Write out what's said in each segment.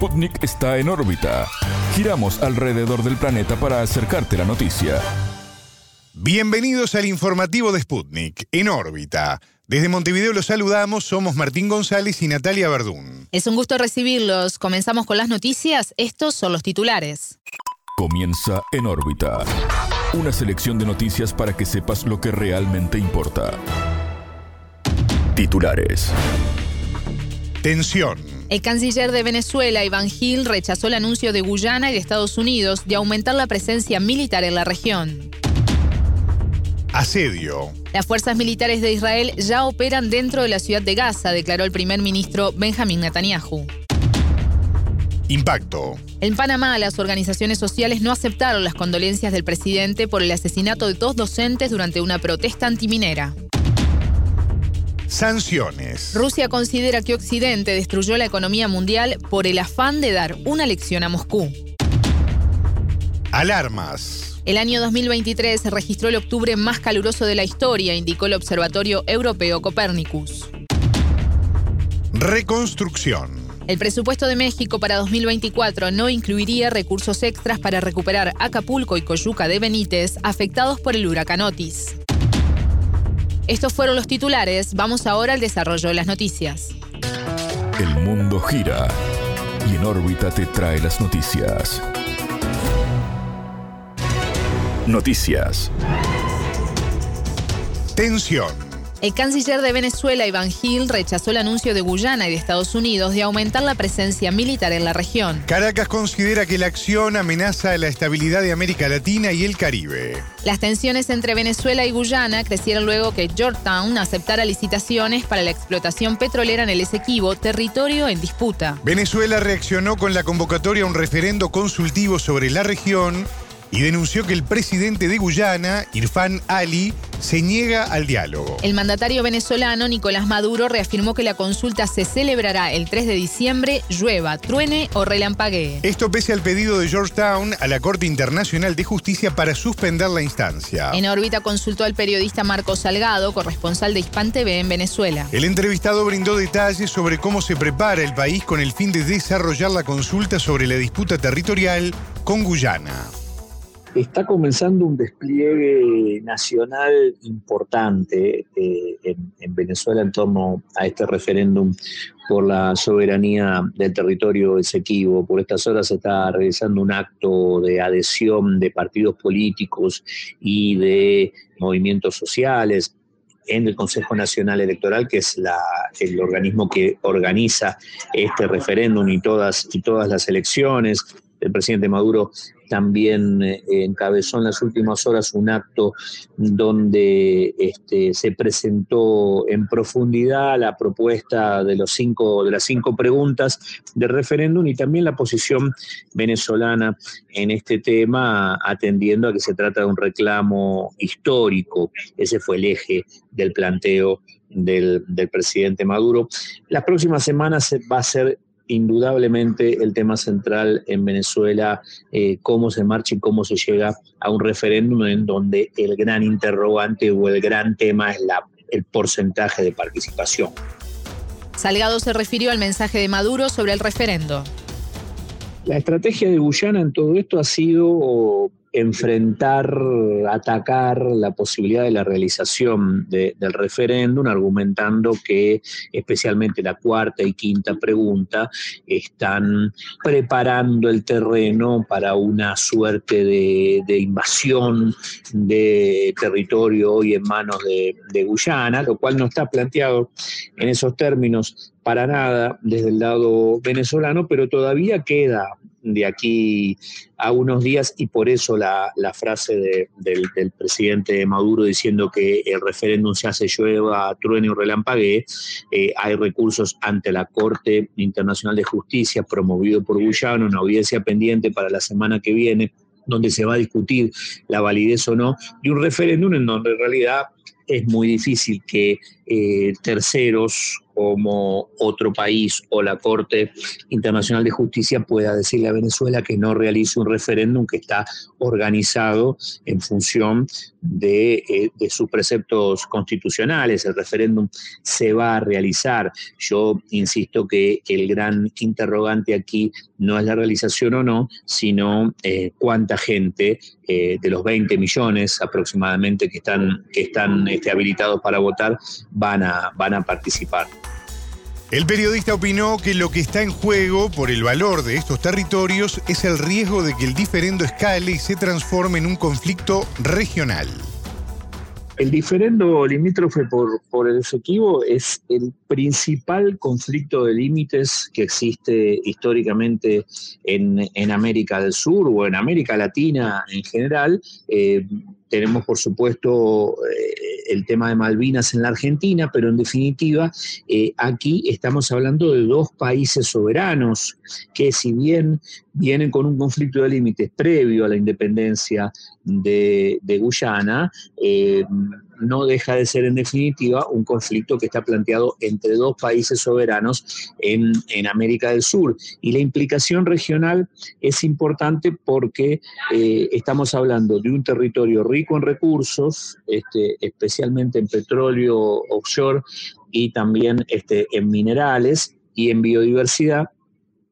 Sputnik está en órbita. Giramos alrededor del planeta para acercarte la noticia. Bienvenidos al informativo de Sputnik, en órbita. Desde Montevideo los saludamos, somos Martín González y Natalia Verdún. Es un gusto recibirlos. Comenzamos con las noticias. Estos son los titulares. Comienza en órbita. Una selección de noticias para que sepas lo que realmente importa. Titulares. Tensión. El canciller de Venezuela, Iván Gil, rechazó el anuncio de Guyana y de Estados Unidos de aumentar la presencia militar en la región. Asedio. Las fuerzas militares de Israel ya operan dentro de la ciudad de Gaza, declaró el primer ministro Benjamín Netanyahu. Impacto. En Panamá, las organizaciones sociales no aceptaron las condolencias del presidente por el asesinato de dos docentes durante una protesta antiminera. Sanciones. Rusia considera que Occidente destruyó la economía mundial por el afán de dar una lección a Moscú. Alarmas. El año 2023 se registró el octubre más caluroso de la historia, indicó el Observatorio Europeo Copernicus. Reconstrucción. El presupuesto de México para 2024 no incluiría recursos extras para recuperar Acapulco y Coyuca de Benítez afectados por el huracán Otis. Estos fueron los titulares. Vamos ahora al desarrollo de las noticias. El mundo gira y en órbita te trae las noticias. Noticias. Tensión. El canciller de Venezuela, Iván Gil, rechazó el anuncio de Guyana y de Estados Unidos de aumentar la presencia militar en la región. Caracas considera que la acción amenaza la estabilidad de América Latina y el Caribe. Las tensiones entre Venezuela y Guyana crecieron luego que Georgetown aceptara licitaciones para la explotación petrolera en el Esequibo, territorio en disputa. Venezuela reaccionó con la convocatoria a un referendo consultivo sobre la región y denunció que el presidente de Guyana, Irfan Ali, se niega al diálogo. El mandatario venezolano Nicolás Maduro reafirmó que la consulta se celebrará el 3 de diciembre, llueva, truene o relampaguee. Esto pese al pedido de Georgetown a la Corte Internacional de Justicia para suspender la instancia. En órbita consultó al periodista Marco Salgado, corresponsal de Hispan TV en Venezuela. El entrevistado brindó detalles sobre cómo se prepara el país con el fin de desarrollar la consulta sobre la disputa territorial con Guyana está comenzando un despliegue nacional importante eh, en, Venezuela en torno a este referéndum por la soberanía del territorio exequivo. Por estas horas se está realizando un acto de adhesión de partidos políticos y de movimientos sociales en el Consejo Nacional Electoral, que es el organismo que organiza este referéndum y todas, y todas las elecciones. El presidente Maduro también eh, encabezó en las últimas horas un acto donde este, se presentó en profundidad la propuesta de, los cinco, de las cinco preguntas del referéndum y también la posición venezolana en este tema, atendiendo a que se trata de un reclamo histórico. Ese fue el eje del planteo del, del presidente Maduro. Las próximas semanas va a ser indudablemente el tema central en Venezuela, eh, cómo se marcha y cómo se llega a un referéndum en donde el gran interrogante o el gran tema es la, el porcentaje de participación. Salgado se refirió al mensaje de Maduro sobre el referendo. La estrategia de Guyana en todo esto ha sido enfrentar, atacar la posibilidad de la realización del referéndum, argumentando que especialmente la cuarta y quinta pregunta están preparando el terreno para una suerte de, invasión de territorio hoy en manos de, de Guyana, lo cual no está planteado en esos términos para nada desde el lado venezolano, pero todavía queda de aquí a unos días y por eso la, frase del, presidente Maduro diciendo que el referéndum se hace llueva, truene o relampaguee, eh, hay recursos ante la Corte Internacional de Justicia promovido por Guyana, una audiencia pendiente para la semana que viene donde se va a discutir la validez o no de un referéndum en donde en realidad es muy difícil que eh, terceros como otro país o la Corte Internacional de Justicia pueda decirle a Venezuela que no realice un referéndum que está organizado en función de, eh, sus preceptos constitucionales. El referéndum se va a realizar. Yo insisto que el gran interrogante aquí no es la realización o no, sino eh, cuánta gente eh, de los 20 millones aproximadamente que están, que están este, habilitados para votar van a, van a participar. El periodista opinó que lo que está en juego por el valor de estos territorios es el riesgo de que el diferendo escale y se transforme en un conflicto regional. El diferendo limítrofe por, por el efectivo es el principal conflicto de límites que existe históricamente en, América del Sur o en América Latina en general. Eh, tenemos, por supuesto, eh, el tema de Malvinas en la Argentina, pero en definitiva, eh, aquí estamos hablando de dos países soberanos que si bien vienen con un conflicto de límites previo a la independencia de, Guyana, eh, no deja de ser en definitiva un conflicto que está planteado entre dos países soberanos en, América del Sur. Y la implicación regional es importante porque estamos hablando de un territorio rico con recursos, este, especialmente en petróleo offshore y también este, en minerales y en biodiversidad,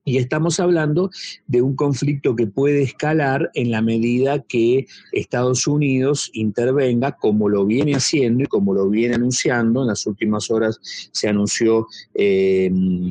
y estamos hablando de un conflicto que puede escalar en la medida que Estados Unidos intervenga, como lo viene haciendo y como lo viene anunciando. En las últimas horas se anunció eh,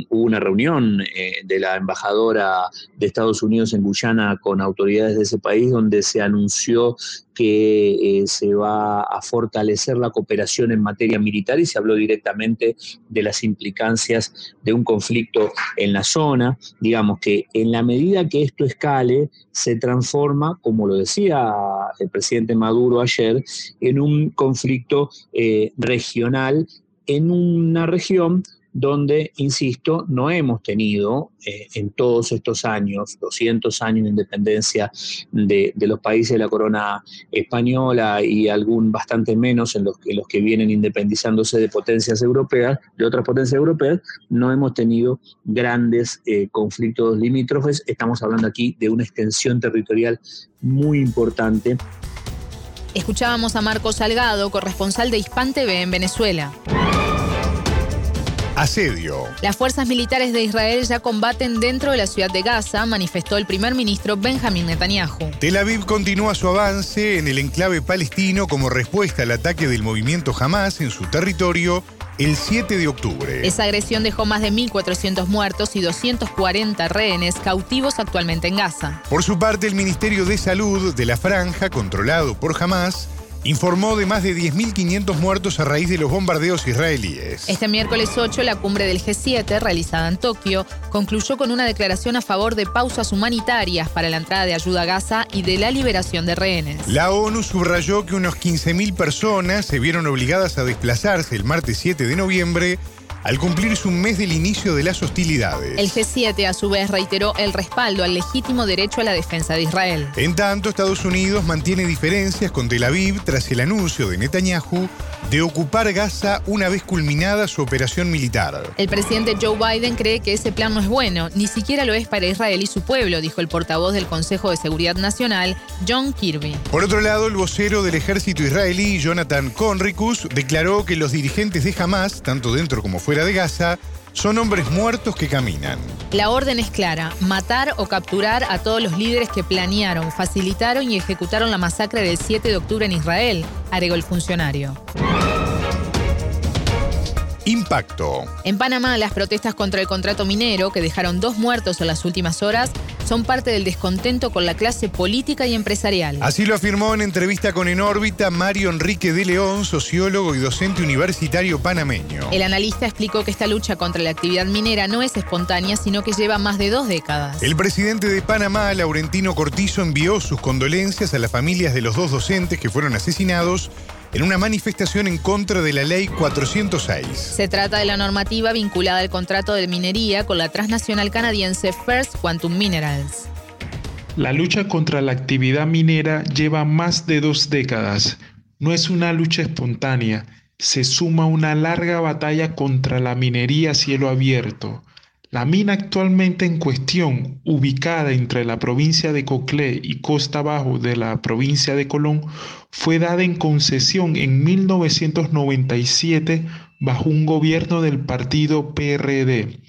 una reunión eh, de la embajadora de Estados Unidos en Guyana con autoridades de ese país, donde se anunció que eh, se va a fortalecer la cooperación en materia militar y se habló directamente de las implicancias de un conflicto en la zona. Digamos que en la medida que esto escale, se transforma, como lo decía el presidente Maduro ayer, en un conflicto eh, regional en una región donde, insisto, no hemos tenido eh, en todos estos años, 200 años de independencia de, los países de la corona española y algún bastante menos en los, los que vienen independizándose de potencias europeas, de otras potencias europeas, no hemos tenido grandes eh, conflictos limítrofes. Estamos hablando aquí de una extensión territorial muy importante. Escuchábamos a Marco Salgado, corresponsal de Hispan TV en Venezuela. Asedio. Las fuerzas militares de Israel ya combaten dentro de la ciudad de Gaza, manifestó el primer ministro Benjamin Netanyahu. Tel Aviv continúa su avance en el enclave palestino como respuesta al ataque del movimiento Hamas en su territorio el 7 de octubre. Esa agresión dejó más de 1.400 muertos y 240 rehenes cautivos actualmente en Gaza. Por su parte, el Ministerio de Salud de la Franja, controlado por Hamas, informó de más de 10.500 muertos a raíz de los bombardeos israelíes. Este miércoles 8, la cumbre del G7, realizada en Tokio, concluyó con una declaración a favor de pausas humanitarias para la entrada de ayuda a Gaza y de la liberación de rehenes. La ONU subrayó que unos 15.000 personas se vieron obligadas a desplazarse el martes 7 de noviembre al cumplirse un mes del inicio de las hostilidades. El G7 a su vez reiteró el respaldo al legítimo derecho a la defensa de Israel. En tanto, Estados Unidos mantiene diferencias con Tel Aviv tras el anuncio de Netanyahu de ocupar Gaza una vez culminada su operación militar. El presidente Joe Biden cree que ese plan no es bueno, ni siquiera lo es para Israel y su pueblo, dijo el portavoz del Consejo de Seguridad Nacional, John Kirby. Por otro lado, el vocero del ejército israelí, Jonathan Conricus, declaró que los dirigentes de Hamas, tanto dentro como fuera de Gaza, son hombres muertos que caminan. La orden es clara, matar o capturar a todos los líderes que planearon, facilitaron y ejecutaron la masacre del 7 de octubre en Israel, agregó el funcionario. Impacto. En Panamá, las protestas contra el contrato minero, que dejaron dos muertos en las últimas horas, son parte del descontento con la clase política y empresarial. Así lo afirmó en entrevista con En órbita Mario Enrique de León, sociólogo y docente universitario panameño. El analista explicó que esta lucha contra la actividad minera no es espontánea, sino que lleva más de dos décadas. El presidente de Panamá, Laurentino Cortizo, envió sus condolencias a las familias de los dos docentes que fueron asesinados en una manifestación en contra de la ley 406. Se trata de la normativa vinculada al contrato de minería con la transnacional canadiense First Quantum Minerals. La lucha contra la actividad minera lleva más de dos décadas. No es una lucha espontánea, se suma una larga batalla contra la minería a cielo abierto. La mina actualmente en cuestión, ubicada entre la provincia de Coclé y Costa Bajo de la provincia de Colón, fue dada en concesión en 1997 bajo un gobierno del partido PRD.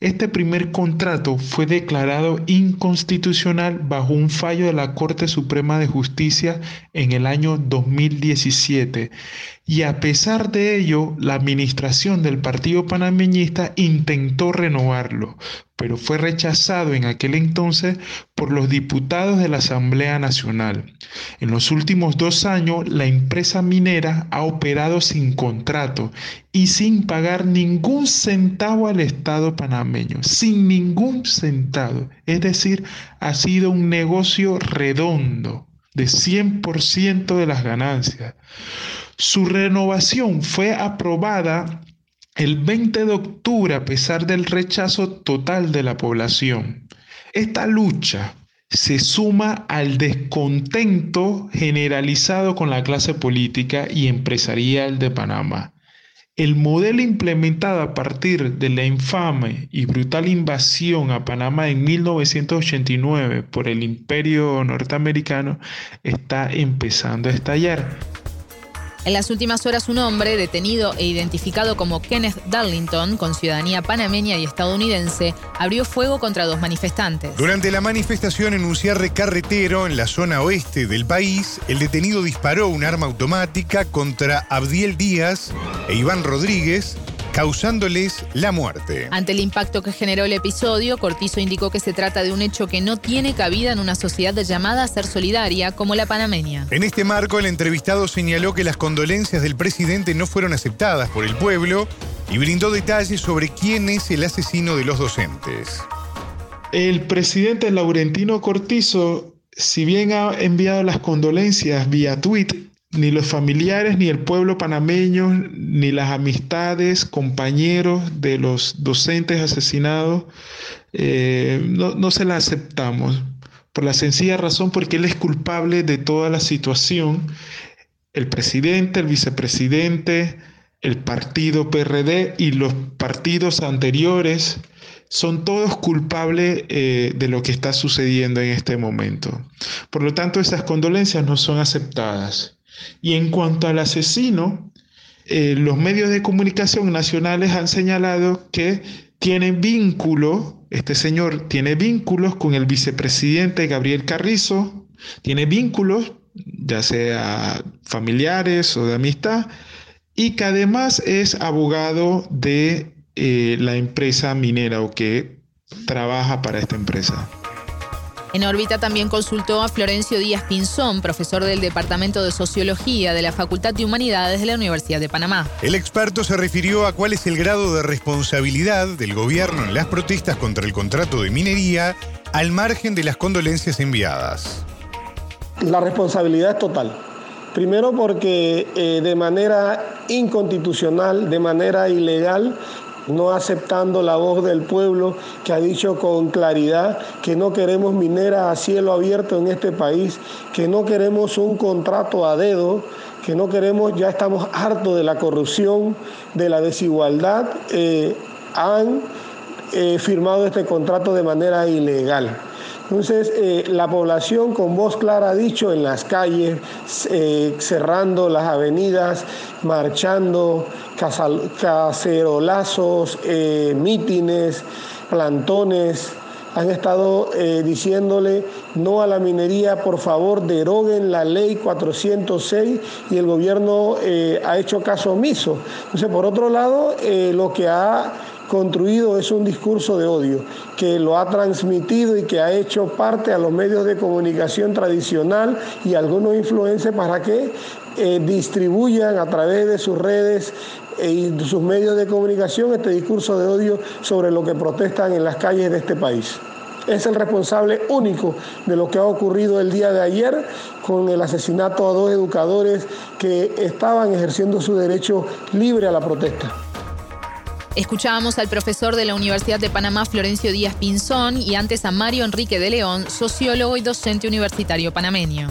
Este primer contrato fue declarado inconstitucional bajo un fallo de la Corte Suprema de Justicia en el año 2017 y a pesar de ello la administración del partido panameñista intentó renovarlo, pero fue rechazado en aquel entonces por los diputados de la Asamblea Nacional. En los últimos dos años, la empresa minera ha operado sin contrato y sin pagar ningún centavo al Estado panameño, sin ningún centavo. Es decir, ha sido un negocio redondo de 100% de las ganancias. Su renovación fue aprobada el 20 de octubre a pesar del rechazo total de la población. Esta lucha se suma al descontento generalizado con la clase política y empresarial de Panamá. El modelo implementado a partir de la infame y brutal invasión a Panamá en 1989 por el imperio norteamericano está empezando a estallar. En las últimas horas, un hombre detenido e identificado como Kenneth Darlington, con ciudadanía panameña y estadounidense, abrió fuego contra dos manifestantes. Durante la manifestación en un cierre carretero en la zona oeste del país, el detenido disparó un arma automática contra Abdiel Díaz e Iván Rodríguez, causándoles la muerte. Ante el impacto que generó el episodio, Cortizo indicó que se trata de un hecho que no tiene cabida en una sociedad llamada a ser solidaria como la panameña. En este marco, el entrevistado señaló que las condolencias del presidente no fueron aceptadas por el pueblo y brindó detalles sobre quién es el asesino de los docentes. El presidente Laurentino Cortizo, si bien ha enviado las condolencias vía tweet, ni los familiares, ni el pueblo panameño, ni las amistades, compañeros de los docentes asesinados, eh, no, se la aceptamos. Por la sencilla razón porque él es culpable de toda la situación. El presidente, el vicepresidente, el partido PRD y los partidos anteriores son todos culpables eh, de lo que está sucediendo en este momento. Por lo tanto, esas condolencias no son aceptadas. Y en cuanto al asesino, eh, los medios de comunicación nacionales han señalado que tiene vínculo, este señor tiene vínculos con el vicepresidente Gabriel Carrizo, tiene vínculos, ya sea familiares o de amistad, y que además es abogado de eh, la empresa minera o que trabaja para esta empresa. En órbita también consultó a Florencio Díaz Pinzón, profesor del Departamento de Sociología de la Facultad de Humanidades de la Universidad de Panamá. El experto se refirió a cuál es el grado de responsabilidad del gobierno en las protestas contra el contrato de minería al margen de las condolencias enviadas. La responsabilidad es total. Primero porque eh, de manera inconstitucional, de manera ilegal, no aceptando la voz del pueblo que ha dicho con claridad que no queremos minera a cielo abierto en este país, que no queremos un contrato a dedo, que no queremos, ya estamos hartos de la corrupción, de la desigualdad, eh, han eh, firmado este contrato de manera ilegal. Entonces, eh, la población con voz clara ha dicho en las calles, cerrando las avenidas, marchando, cacerolazos, eh, mítines, plantones, han estado eh, diciéndole no a la minería, por favor deroguen la ley 406 y el gobierno eh, ha hecho caso omiso. Entonces, por otro lado, lo que ha construido es un discurso de odio que lo ha transmitido y que ha hecho parte a los medios de comunicación tradicional y algunos influencers para que distribuyan a través de sus redes y sus medios de comunicación este discurso de odio sobre lo que protestan en las calles de este país. Es el responsable único de lo que ha ocurrido el día de ayer con el asesinato a dos educadores que estaban ejerciendo su derecho libre a la protesta. Escuchábamos al profesor de la Universidad de Panamá, Florencio Díaz Pinzón, y antes a Mario Enrique de León, sociólogo y docente universitario panameño.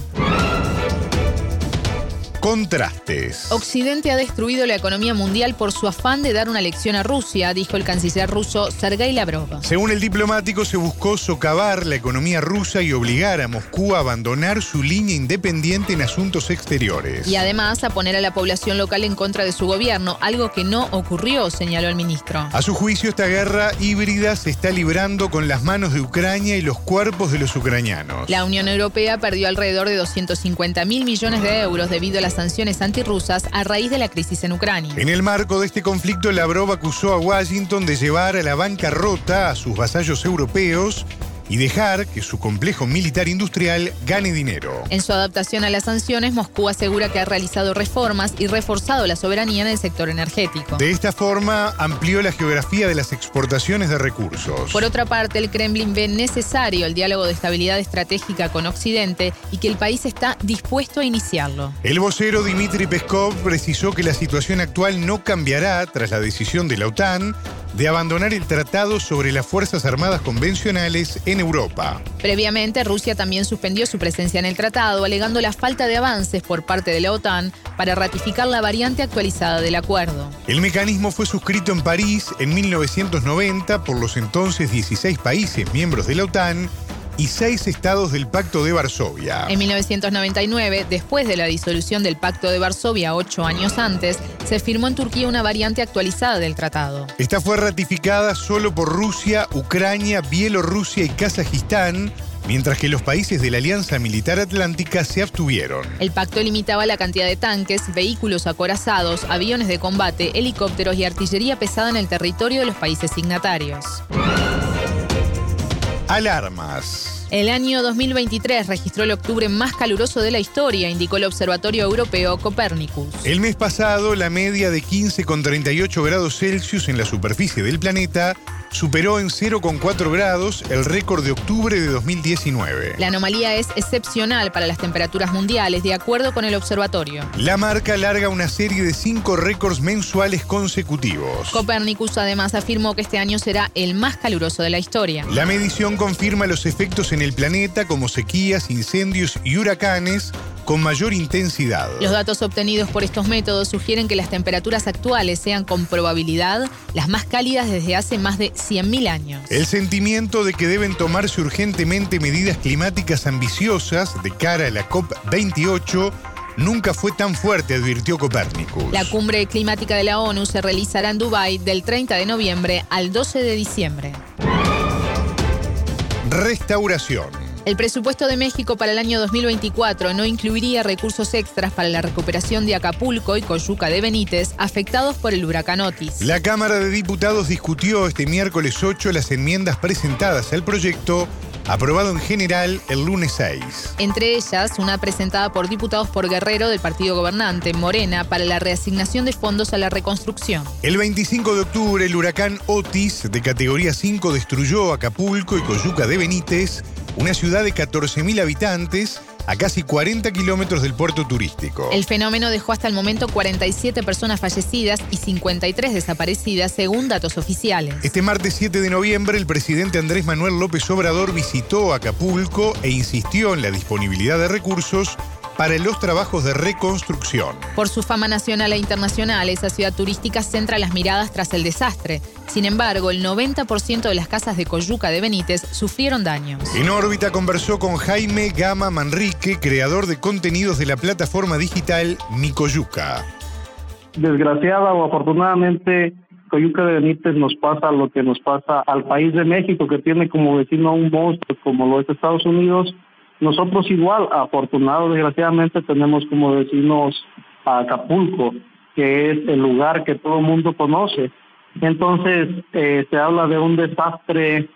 Contrastes. Occidente ha destruido la economía mundial por su afán de dar una lección a Rusia, dijo el canciller ruso Sergei Lavrov. Según el diplomático, se buscó socavar la economía rusa y obligar a Moscú a abandonar su línea independiente en asuntos exteriores. Y además a poner a la población local en contra de su gobierno, algo que no ocurrió, señaló el ministro. A su juicio, esta guerra híbrida se está librando con las manos de Ucrania y los cuerpos de los ucranianos. La Unión Europea perdió alrededor de 250 mil millones de euros debido a la sanciones antirrusas a raíz de la crisis en Ucrania. En el marco de este conflicto, Lavrov acusó a Washington de llevar a la bancarrota a sus vasallos europeos y dejar que su complejo militar industrial gane dinero. En su adaptación a las sanciones, Moscú asegura que ha realizado reformas y reforzado la soberanía en el sector energético. De esta forma, amplió la geografía de las exportaciones de recursos. Por otra parte, el Kremlin ve necesario el diálogo de estabilidad estratégica con Occidente y que el país está dispuesto a iniciarlo. El vocero Dmitry Peskov precisó que la situación actual no cambiará tras la decisión de la OTAN de abandonar el tratado sobre las Fuerzas Armadas Convencionales en Europa. Previamente, Rusia también suspendió su presencia en el tratado, alegando la falta de avances por parte de la OTAN para ratificar la variante actualizada del acuerdo. El mecanismo fue suscrito en París en 1990 por los entonces 16 países miembros de la OTAN y seis estados del Pacto de Varsovia. En 1999, después de la disolución del Pacto de Varsovia ocho años antes, se firmó en Turquía una variante actualizada del tratado. Esta fue ratificada solo por Rusia, Ucrania, Bielorrusia y Kazajistán, mientras que los países de la Alianza Militar Atlántica se abstuvieron. El pacto limitaba la cantidad de tanques, vehículos acorazados, aviones de combate, helicópteros y artillería pesada en el territorio de los países signatarios. Alarmas. El año 2023 registró el octubre más caluroso de la historia, indicó el Observatorio Europeo Copernicus. El mes pasado, la media de 15,38 grados Celsius en la superficie del planeta superó en 0,4 grados el récord de octubre de 2019. La anomalía es excepcional para las temperaturas mundiales, de acuerdo con el observatorio. La marca larga una serie de cinco récords mensuales consecutivos. Copernicus además afirmó que este año será el más caluroso de la historia. La medición confirma los efectos en el planeta como sequías, incendios y huracanes con mayor intensidad. Los datos obtenidos por estos métodos sugieren que las temperaturas actuales sean con probabilidad las más cálidas desde hace más de 100.000 años. El sentimiento de que deben tomarse urgentemente medidas climáticas ambiciosas de cara a la COP28 nunca fue tan fuerte, advirtió Copérnicus. La cumbre climática de la ONU se realizará en Dubái del 30 de noviembre al 12 de diciembre. Restauración. El presupuesto de México para el año 2024 no incluiría recursos extras para la recuperación de Acapulco y Coyuca de Benítez afectados por el huracán Otis. La Cámara de Diputados discutió este miércoles 8 las enmiendas presentadas al proyecto aprobado en general el lunes 6. Entre ellas, una presentada por diputados por Guerrero del partido gobernante, Morena, para la reasignación de fondos a la reconstrucción. El 25 de octubre, el huracán Otis, de categoría 5, destruyó Acapulco y Coyuca de Benítez, una ciudad de 14.000 habitantes a casi 40 kilómetros del puerto turístico. El fenómeno dejó hasta el momento 47 personas fallecidas y 53 desaparecidas, según datos oficiales. Este martes 7 de noviembre, el presidente Andrés Manuel López Obrador visitó Acapulco e insistió en la disponibilidad de recursos para los trabajos de reconstrucción. Por su fama nacional e internacional, esa ciudad turística centra las miradas tras el desastre. Sin embargo, el 90% de las casas de Coyuca de Benítez sufrieron daños. En órbita conversó con Jaime Gama Manrique, creador de contenidos de la plataforma digital Mi Coyuca. Desgraciada o afortunadamente, Coyuca de Benítez nos pasa lo que nos pasa al país de México, que tiene como vecino a un monstruo como lo es Estados Unidos, nosotros igual, afortunados desgraciadamente, tenemos como vecinos a Acapulco, que es el lugar que todo el mundo conoce. Entonces, eh, se habla de un desastre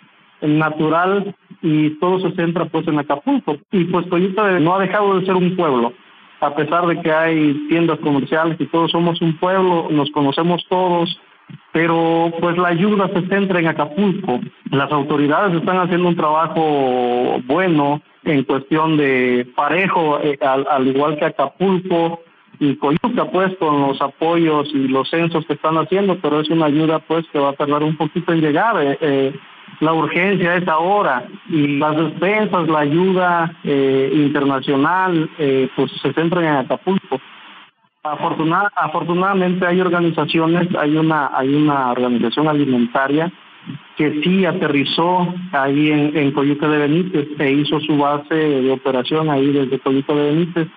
natural y todo se centra pues en Acapulco. Y pues Coyuca no ha dejado de ser un pueblo, a pesar de que hay tiendas comerciales y todos somos un pueblo, nos conocemos todos, pero pues la ayuda se centra en Acapulco. Las autoridades están haciendo un trabajo bueno, en cuestión de parejo, eh, al, igual que Acapulco y Coyuca, pues con los apoyos y los censos que están haciendo, pero es una ayuda pues que va a tardar un poquito en llegar. Eh, eh, la urgencia es ahora y las despensas, la ayuda internacional, pues se centran en Acapulco. Afortunadamente hay organizaciones, hay una, hay una organización alimentaria que sí aterrizó ahí en, en Coyuca de Benítez e hizo su base de operación ahí desde Coyuca de Benítez.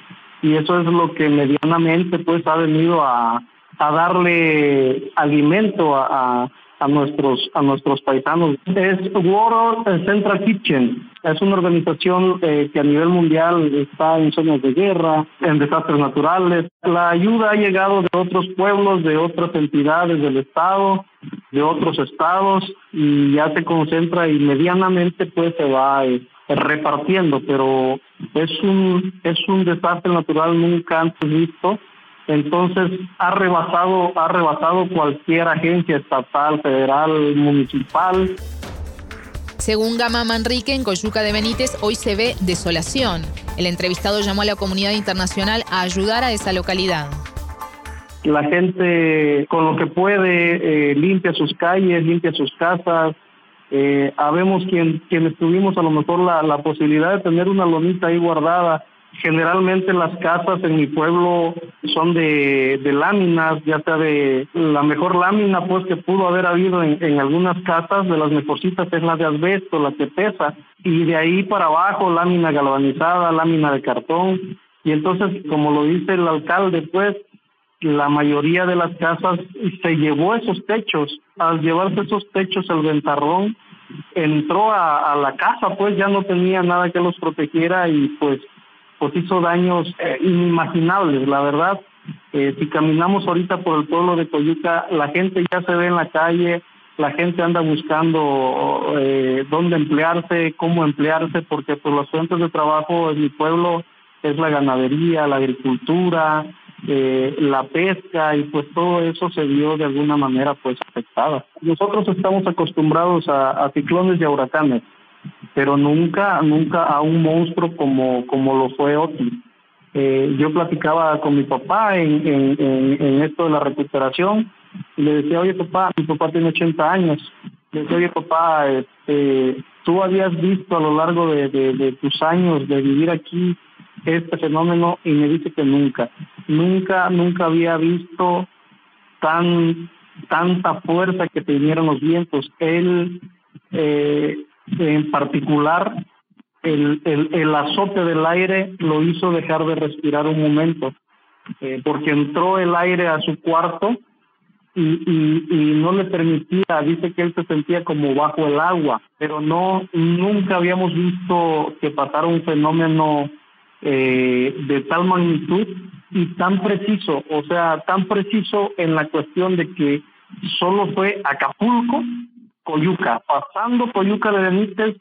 Y eso es lo que medianamente pues ha venido a, a darle alimento a, a nuestros a nuestros paisanos. Es World Central Kitchen. Es una organización eh, que a nivel mundial está en zonas de guerra, en desastres naturales. La ayuda ha llegado de otros pueblos, de otras entidades del Estado, de otros estados y ya se concentra y medianamente pues se va eh, repartiendo, pero es un es un desastre natural nunca antes visto entonces ha rebasado, ha rebasado cualquier agencia estatal, federal, municipal. Según Gama Manrique, en Coyuca de Benítez hoy se ve desolación. El entrevistado llamó a la comunidad internacional a ayudar a esa localidad. La gente con lo que puede eh, limpia sus calles, limpia sus casas. Eh, habemos quien, quienes tuvimos a lo mejor la, la posibilidad de tener una lonita ahí guardada Generalmente las casas en mi pueblo son de, láminas, ya sea de la mejor lámina pues que pudo haber habido en, algunas casas, de las mejorcitas es la de asbesto, la que pesa, y de ahí para abajo lámina galvanizada, lámina de cartón, y entonces como lo dice el alcalde pues la mayoría de las casas se llevó esos techos, al llevarse esos techos el ventarrón entró a, a la casa pues ya no tenía nada que los protegiera y pues pues hizo daños eh, inimaginables, la verdad. Eh, si caminamos ahorita por el pueblo de Coyuca, la gente ya se ve en la calle, la gente anda buscando eh, dónde emplearse, cómo emplearse, porque por pues, las fuentes de trabajo en mi pueblo es la ganadería, la agricultura, eh, la pesca y pues todo eso se vio de alguna manera pues afectada. Nosotros estamos acostumbrados a, ciclones y huracanes pero nunca, nunca a un monstruo como, como lo fue Otis. Eh, yo platicaba con mi papá en, en, en, esto de la recuperación y le decía, oye papá, mi papá tiene 80 años. Le decía, oye papá, este, tú habías visto a lo largo de, de, tus años de vivir aquí este fenómeno y me dice que nunca, nunca, nunca había visto tan tanta fuerza que tenían los vientos. Él eh, en particular, el, el, el, azote del aire lo hizo dejar de respirar un momento, eh, porque entró el aire a su cuarto y, y, y, no le permitía, dice que él se sentía como bajo el agua, pero no, nunca habíamos visto que pasara un fenómeno eh, de tal magnitud y tan preciso, o sea, tan preciso en la cuestión de que solo fue Acapulco Coyuca, pasando Coyuca de Benítez,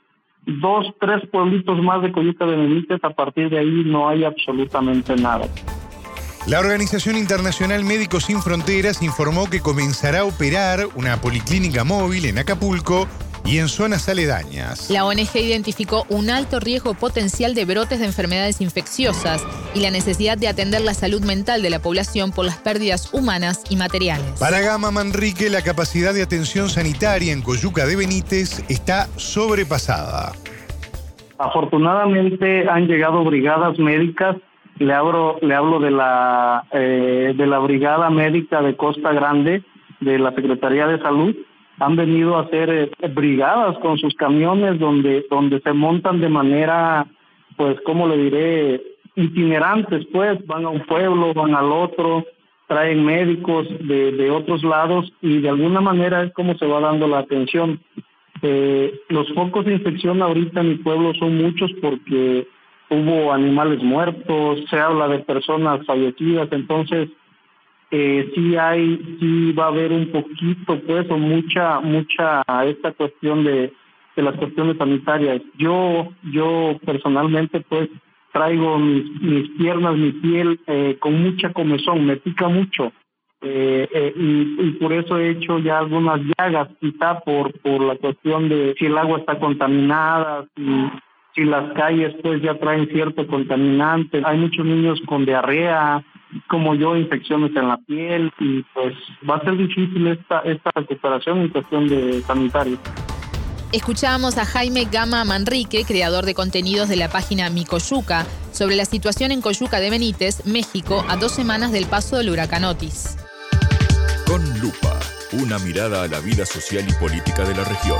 dos, tres pueblitos más de Coyuca de Benítez, a partir de ahí no hay absolutamente nada. La Organización Internacional Médicos Sin Fronteras informó que comenzará a operar una policlínica móvil en Acapulco y en zonas aledañas. La ONG identificó un alto riesgo potencial de brotes de enfermedades infecciosas y la necesidad de atender la salud mental de la población por las pérdidas humanas y materiales. Para Gama Manrique, la capacidad de atención sanitaria en Coyuca de Benítez está sobrepasada. Afortunadamente han llegado brigadas médicas. Le hablo, le hablo de la eh, de la brigada médica de Costa Grande de la Secretaría de Salud han venido a hacer eh, brigadas con sus camiones donde donde se montan de manera pues cómo le diré itinerantes pues van a un pueblo van al otro traen médicos de, de otros lados y de alguna manera es como se va dando la atención. Eh, los focos de infección ahorita en mi pueblo son muchos porque hubo animales muertos se habla de personas fallecidas entonces eh, sí hay, sí va a haber un poquito, pues, o mucha, mucha esta cuestión de, de las cuestiones sanitarias. Yo, yo personalmente, pues, traigo mis, piernas, mi piel eh, con mucha comezón, me pica mucho. Eh, eh, y, y, por eso he hecho ya algunas llagas, quizá por, por la cuestión de si el agua está contaminada, si, si las calles pues ya traen cierto contaminante. Hay muchos niños con diarrea, como yo, infecciones en la piel y pues va a ser difícil esta, esta recuperación en cuestión de sanitario. Escuchábamos a Jaime Gama Manrique, creador de contenidos de la página Micoyuca, sobre la situación en Coyuca de Benítez, México, a dos semanas del paso del huracán Otis. Con lupa, una mirada a la vida social y política de la región.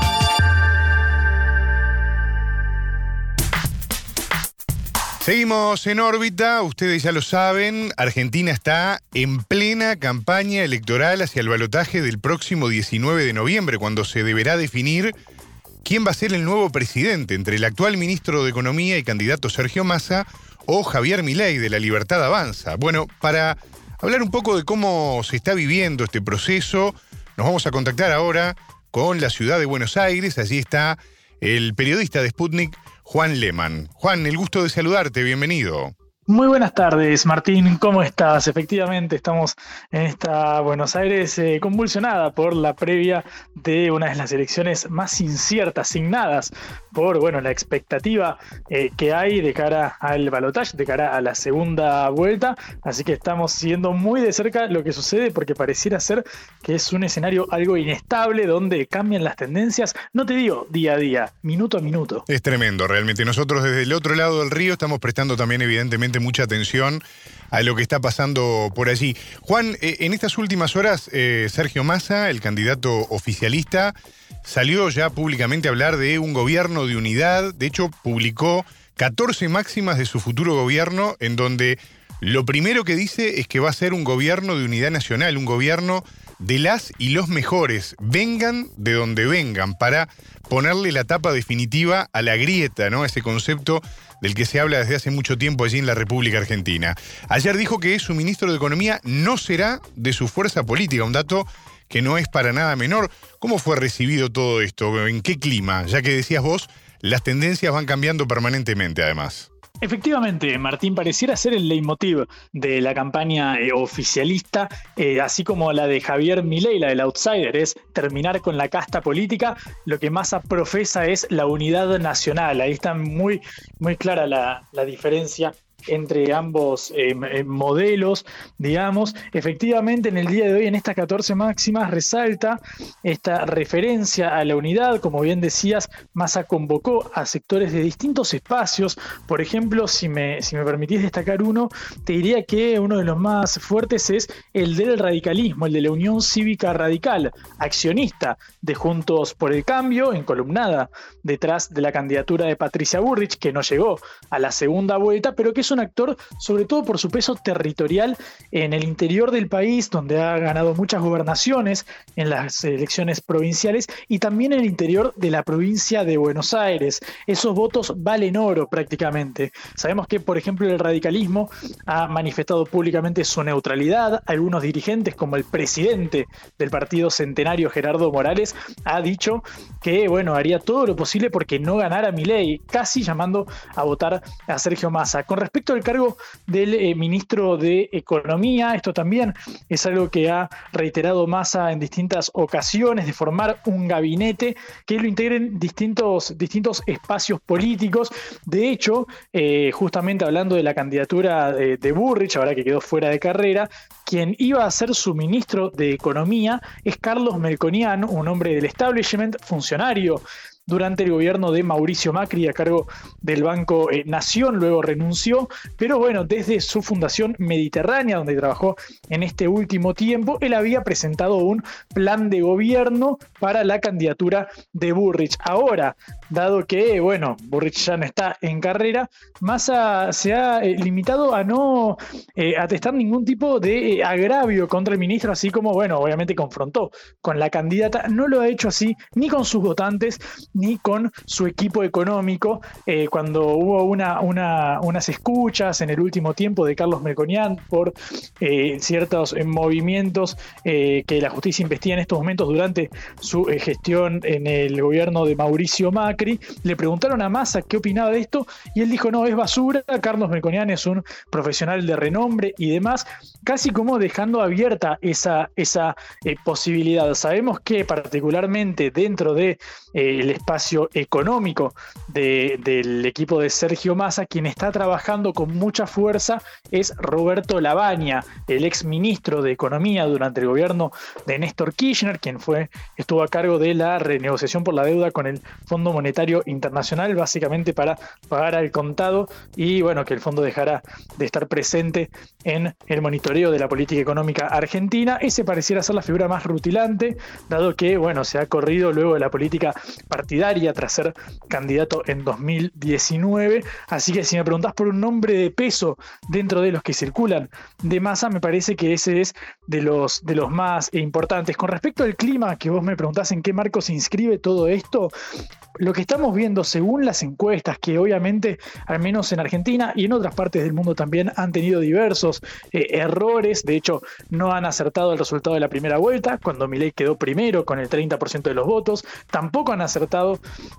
Seguimos en órbita, ustedes ya lo saben, Argentina está en plena campaña electoral hacia el balotaje del próximo 19 de noviembre, cuando se deberá definir quién va a ser el nuevo presidente entre el actual ministro de Economía y candidato Sergio Massa o Javier Milei de la Libertad Avanza. Bueno, para hablar un poco de cómo se está viviendo este proceso, nos vamos a contactar ahora con la ciudad de Buenos Aires. Allí está el periodista de Sputnik, Juan Leman. Juan, el gusto de saludarte, bienvenido. Muy buenas tardes, Martín. ¿Cómo estás? Efectivamente, estamos en esta Buenos Aires eh, convulsionada por la previa de una de las elecciones más inciertas, asignadas por bueno, la expectativa eh, que hay de cara al balotaje, de cara a la segunda vuelta. Así que estamos siguiendo muy de cerca lo que sucede porque pareciera ser que es un escenario algo inestable donde cambian las tendencias, no te digo día a día, minuto a minuto. Es tremendo, realmente. Nosotros desde el otro lado del río estamos prestando también evidentemente mucha atención a lo que está pasando por allí. Juan, eh, en estas últimas horas, eh, Sergio Massa, el candidato oficialista, salió ya públicamente a hablar de un gobierno de unidad. De hecho, publicó 14 máximas de su futuro gobierno, en donde lo primero que dice es que va a ser un gobierno de unidad nacional, un gobierno de las y los mejores, vengan de donde vengan, para ponerle la tapa definitiva a la grieta, ¿no? Ese concepto del que se habla desde hace mucho tiempo allí en la República Argentina. Ayer dijo que su ministro de Economía no será de su fuerza política, un dato que no es para nada menor. ¿Cómo fue recibido todo esto? ¿En qué clima? Ya que decías vos, las tendencias van cambiando permanentemente además. Efectivamente, Martín, pareciera ser el leitmotiv de la campaña eh, oficialista, eh, así como la de Javier Milei, la del outsider, es terminar con la casta política. Lo que más profesa es la unidad nacional. Ahí está muy, muy clara la, la diferencia entre ambos eh, eh, modelos, digamos. Efectivamente, en el día de hoy, en estas 14 máximas, resalta esta referencia a la unidad. Como bien decías, Massa convocó a sectores de distintos espacios. Por ejemplo, si me, si me permitís destacar uno, te diría que uno de los más fuertes es el del radicalismo, el de la Unión Cívica Radical, accionista de Juntos por el Cambio, encolumnada detrás de la candidatura de Patricia Burrich, que no llegó a la segunda vuelta, pero que es un actor sobre todo por su peso territorial en el interior del país, donde ha ganado muchas gobernaciones en las elecciones provinciales y también en el interior de la provincia de Buenos Aires. Esos votos valen oro prácticamente. Sabemos que, por ejemplo, el radicalismo ha manifestado públicamente su neutralidad. Algunos dirigentes, como el presidente del Partido Centenario, Gerardo Morales, ha dicho que, bueno, haría todo lo posible porque no ganara ley, casi llamando a votar a Sergio Massa. Con respecto respecto al cargo del eh, ministro de Economía, esto también es algo que ha reiterado Massa en distintas ocasiones, de formar un gabinete que lo integren distintos, distintos espacios políticos. De hecho, eh, justamente hablando de la candidatura de, de Burrich, ahora que quedó fuera de carrera, quien iba a ser su ministro de Economía es Carlos Melconian, un hombre del establishment, funcionario durante el gobierno de Mauricio Macri a cargo del Banco eh, Nación, luego renunció, pero bueno, desde su fundación Mediterránea, donde trabajó en este último tiempo, él había presentado un plan de gobierno para la candidatura de Burrich. Ahora, dado que, bueno, Burrich ya no está en carrera, Massa se ha eh, limitado a no eh, atestar ningún tipo de agravio contra el ministro, así como, bueno, obviamente confrontó con la candidata, no lo ha hecho así ni con sus votantes, ni con su equipo económico. Eh, cuando hubo una, unas escuchas en el último tiempo de Carlos Melconian por eh, ciertos eh, movimientos que la justicia investiga en estos momentos durante su gestión en el gobierno de Mauricio Macri, le preguntaron a Massa qué opinaba de esto y él dijo, no, es basura, Carlos Melconian es un profesional de renombre y demás, casi como dejando abierta esa, esa posibilidad. Sabemos que particularmente dentro del de, económico del equipo de Sergio Massa, quien está trabajando con mucha fuerza es Roberto Lavagna, el ex ministro de Economía durante el gobierno de Néstor Kirchner, quien fue, estuvo a cargo de la renegociación por la deuda con el Fondo Monetario Internacional, básicamente para pagar al contado y bueno, que el fondo dejará de estar presente en el monitoreo de la política económica argentina. Ese pareciera ser la figura más rutilante, dado que, bueno, se ha corrido luego de la política partidaria tras ser candidato en 2019. Así que si me preguntás por un nombre de peso dentro de los que circulan de masa, me parece que ese es de los, de los más importantes. Con respecto al clima, que vos me preguntás en qué marco se inscribe todo esto, lo que estamos viendo según las encuestas, que obviamente, al menos en Argentina y en otras partes del mundo también han tenido diversos eh, errores, de hecho no han acertado el resultado de la primera vuelta, cuando Milei quedó primero con el 30% de los votos, tampoco han acertado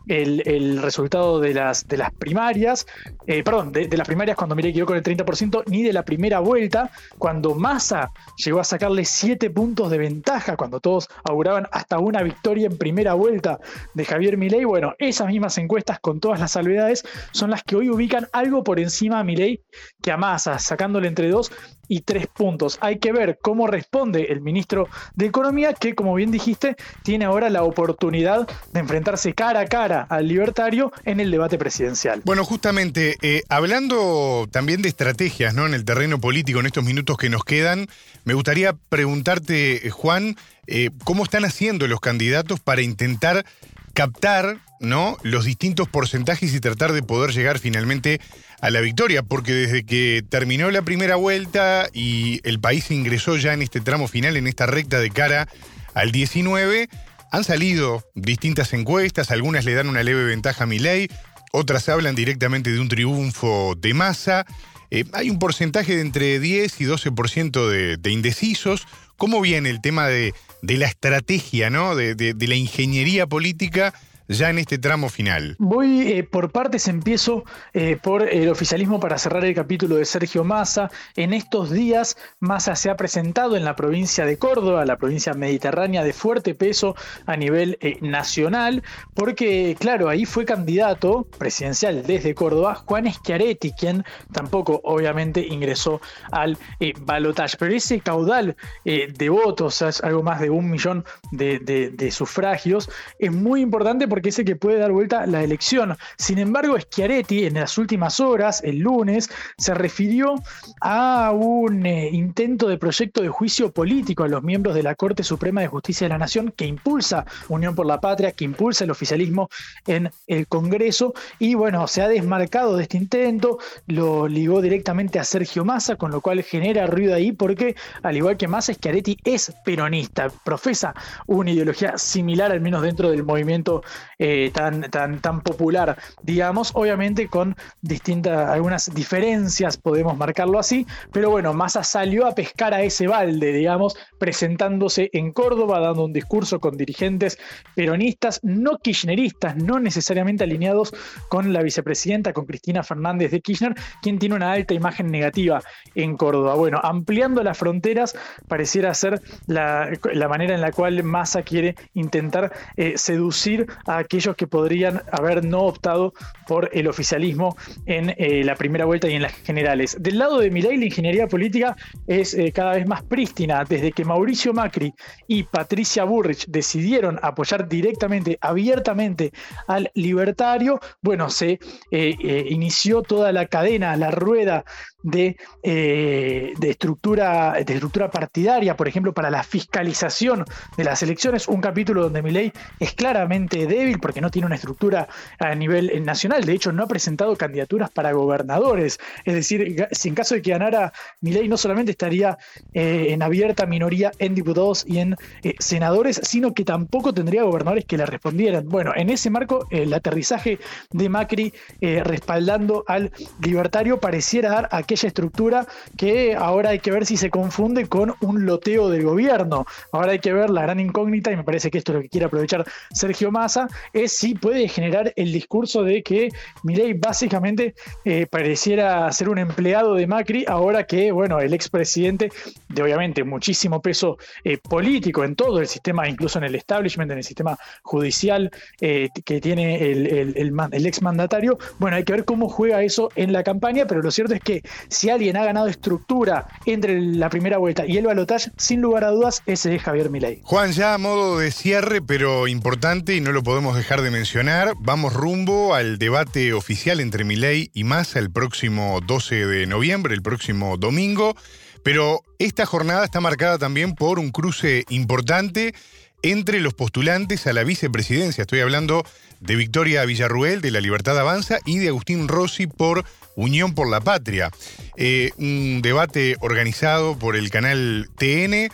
el, resultado de las, de las primarias, eh, perdón, de, las primarias cuando Milei quedó con el 30%, ni de la primera vuelta, cuando Massa llegó a sacarle 7 puntos de ventaja, cuando todos auguraban hasta una victoria en primera vuelta de Javier Milei, bueno, esas mismas encuestas con todas las salvedades son las que hoy ubican algo por encima a Milei que a Massa, sacándole entre dos y tres puntos. Hay que ver cómo responde el ministro de Economía, que como bien dijiste, tiene ahora la oportunidad de enfrentarse cara a cara al libertario en el debate presidencial. Bueno, justamente, eh, hablando también de estrategias ¿no? en el terreno político en estos minutos que nos quedan, me gustaría preguntarte, Juan, eh, ¿cómo están haciendo los candidatos para intentar captar ¿no? los distintos porcentajes y tratar de poder llegar finalmente a la victoria, porque desde que terminó la primera vuelta y el país ingresó ya en este tramo final, en esta recta de cara al 19, han salido distintas encuestas, algunas le dan una leve ventaja a Milei, otras hablan directamente de un triunfo de masa. Eh, hay un porcentaje de entre 10 y 12% de, de indecisos. ¿Cómo viene el tema de, la estrategia, ¿no? De, la ingeniería política ya en este tramo final? Voy eh, por partes, empiezo eh, por el oficialismo para cerrar el capítulo de Sergio Massa. En estos días, Massa se ha presentado en la provincia de Córdoba, la provincia mediterránea de fuerte peso a nivel eh, nacional, porque, claro, ahí fue candidato presidencial desde Córdoba Juan Schiaretti, quien tampoco, obviamente, ingresó al balotaje. Pero ese caudal de votos, algo más de un millón de, de sufragios, es muy importante porque porque el que puede dar vuelta la elección. Sin embargo, Schiaretti en las últimas horas, el lunes, se refirió a un eh, intento de proyecto de juicio político a los miembros de la Corte Suprema de Justicia de la Nación que impulsa Unión por la Patria, que impulsa el oficialismo en el Congreso y bueno, se ha desmarcado de este intento, lo ligó directamente a Sergio Massa, con lo cual genera ruido ahí porque al igual que Massa, Schiaretti es peronista, profesa una ideología similar al menos dentro del movimiento eh, tan, tan, tan popular, digamos, obviamente con distintas, algunas diferencias, podemos marcarlo así, pero bueno, Massa salió a pescar a ese balde, digamos, presentándose en Córdoba, dando un discurso con dirigentes peronistas, no kirchneristas, no necesariamente alineados con la vicepresidenta, con Cristina Fernández de Kirchner, quien tiene una alta imagen negativa en Córdoba. Bueno, ampliando las fronteras pareciera ser la, manera en la cual Massa quiere intentar eh, seducir a aquellos que podrían haber no optado por el oficialismo en eh, la primera vuelta y en las generales. Del lado de Milei, la ingeniería política es eh, cada vez más prístina. Desde que Mauricio Macri y Patricia Burrich decidieron apoyar directamente, abiertamente al libertario, bueno, se eh, inició toda la cadena, la rueda de, de, estructura, de estructura partidaria, por ejemplo, para la fiscalización de las elecciones, un capítulo donde Milei es claramente débil porque no tiene una estructura a nivel eh, nacional. De hecho, no ha presentado candidaturas para gobernadores. Es decir, si en caso de que ganara Milei, no solamente estaría eh, en abierta minoría en diputados y en eh, senadores, sino que tampoco tendría gobernadores que le respondieran. Bueno, en ese marco, el aterrizaje de Macri respaldando al libertario pareciera dar aquella aquella estructura que ahora hay que ver si se confunde con un loteo del gobierno. Ahora hay que ver la gran incógnita, y me parece que esto es lo que quiere aprovechar Sergio Massa, es si puede generar el discurso de que Milei básicamente eh, pareciera ser un empleado de Macri, ahora que, bueno, el expresidente, de obviamente muchísimo peso eh, político en todo el sistema, incluso en el establishment, en el sistema judicial eh, que tiene el, el, el, el exmandatario, bueno, hay que ver cómo juega eso en la campaña, pero lo cierto es que si alguien ha ganado estructura entre la primera vuelta y el balotaje, sin lugar a dudas, ese es Javier Milei. Juan, ya a modo de cierre, pero importante y no lo podemos dejar de mencionar, vamos rumbo al debate oficial entre Milei y Massa el próximo 12 de noviembre, el próximo domingo, pero esta jornada está marcada también por un cruce importante entre los postulantes a la vicepresidencia. Estoy hablando de Victoria Villarruel de La Libertad Avanza y de Agustín Rossi por Unión por la Patria. Eh, un debate organizado por el canal TN.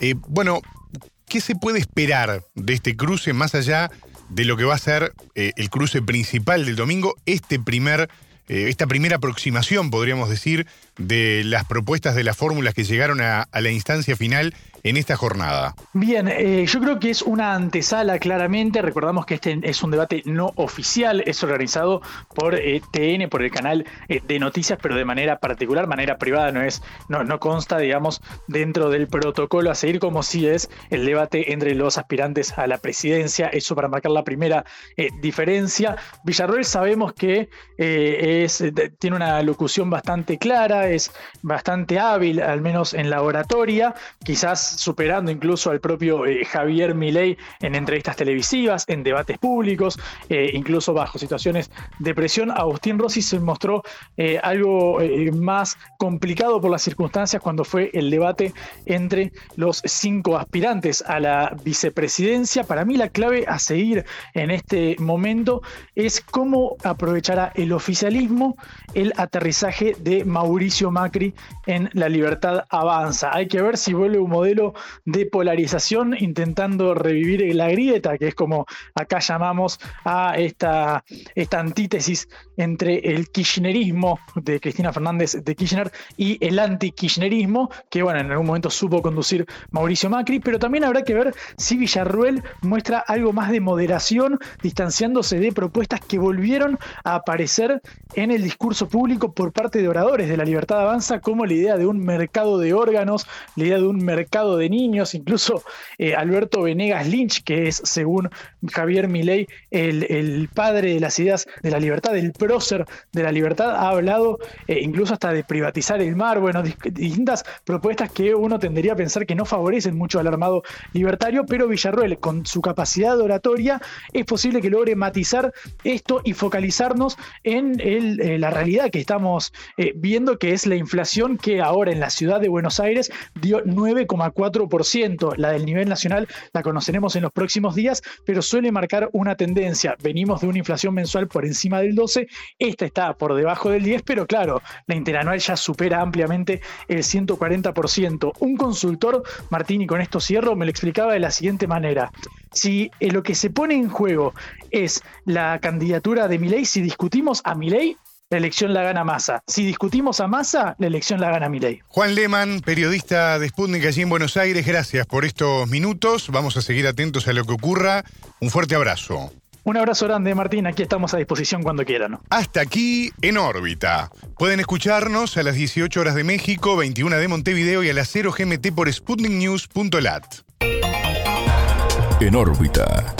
Eh, bueno, ¿qué se puede esperar de este cruce más allá de lo que va a ser eh, el cruce principal del domingo? Este primer, esta primera aproximación, podríamos decir, de las propuestas de las fórmulas que llegaron a, la instancia final en esta jornada? Bien, eh, yo creo que es una antesala claramente. Recordamos que este es un debate no oficial, es organizado por eh, TN, por el canal eh, de noticias, pero de manera particular, manera privada, no es, no, no consta, digamos, dentro del protocolo a seguir como si es el debate entre los aspirantes a la presidencia. Eso para marcar la primera diferencia. Villarroel sabemos que es, tiene una locución bastante clara, es bastante hábil, al menos en la oratoria, quizás superando incluso al propio eh, Javier Milei en entrevistas televisivas, en debates públicos, eh, incluso bajo situaciones de presión. Agustín Rossi se mostró eh, algo más complicado por las circunstancias cuando fue el debate entre los cinco aspirantes a la vicepresidencia. Para mí la clave a seguir en este momento es cómo aprovechará el oficialismo el aterrizaje de Mauricio Macri en la libertad avanza. Hay que ver si vuelve un modelo de polarización intentando revivir la grieta, que es como acá llamamos a esta, esta antítesis entre el kirchnerismo de Cristina Fernández de Kirchner y el anti-kirchnerismo, que bueno, en algún momento supo conducir Mauricio Macri, pero también habrá que ver si Villarruel muestra algo más de moderación, distanciándose de propuestas que volvieron a aparecer en el discurso público por parte de oradores de la Libertad Avanza, como la idea de un mercado de órganos, la idea de un mercado de niños, incluso eh, Alberto Venegas Lynch, que es, según Javier Milei, el, padre de las ideas de la libertad, el prócer de la libertad, ha hablado eh, incluso hasta de privatizar el mar, bueno, distintas propuestas que uno tendría a pensar que no favorecen mucho al armado libertario, pero Villarruel, con su capacidad oratoria, es posible que logre matizar esto y focalizarnos en eh, la realidad que estamos viendo, que es la inflación que ahora en la ciudad de Buenos Aires dio 9,4%. La del nivel nacional la conoceremos en los próximos días, pero suele marcar una tendencia. Venimos de una inflación mensual por encima del 12, esta está por debajo del 10, pero claro, la interanual ya supera ampliamente el 140%. Un consultor, Martín, y con esto cierro, me lo explicaba de la siguiente manera. Si eh, lo que se pone en juego es la candidatura de Milei, si discutimos a Milei, la elección la gana Massa. Si discutimos a Massa, la elección la gana Milei. Juan Lehmann, periodista de Sputnik allí en Buenos Aires, gracias por estos minutos. Vamos a seguir atentos a lo que ocurra. Un fuerte abrazo. Un abrazo grande, Martín. Aquí estamos a disposición cuando quieran. Hasta aquí en órbita. Pueden escucharnos a las 18 horas de México, 21 de Montevideo y a las 0 GMT por sputniknews.lat. En órbita.